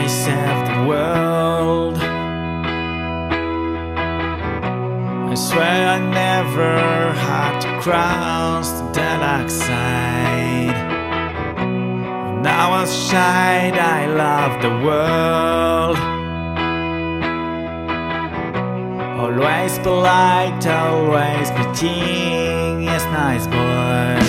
I saved the world. I swear I never had to cross the dark side. When I was shy, I loved the world. Always polite, always pretty, yes, nice boy.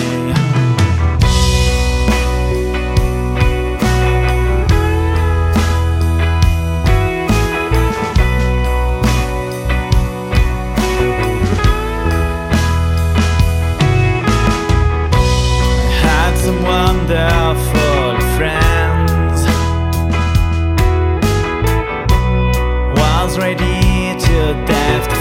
Wonderful friends. Was ready to death to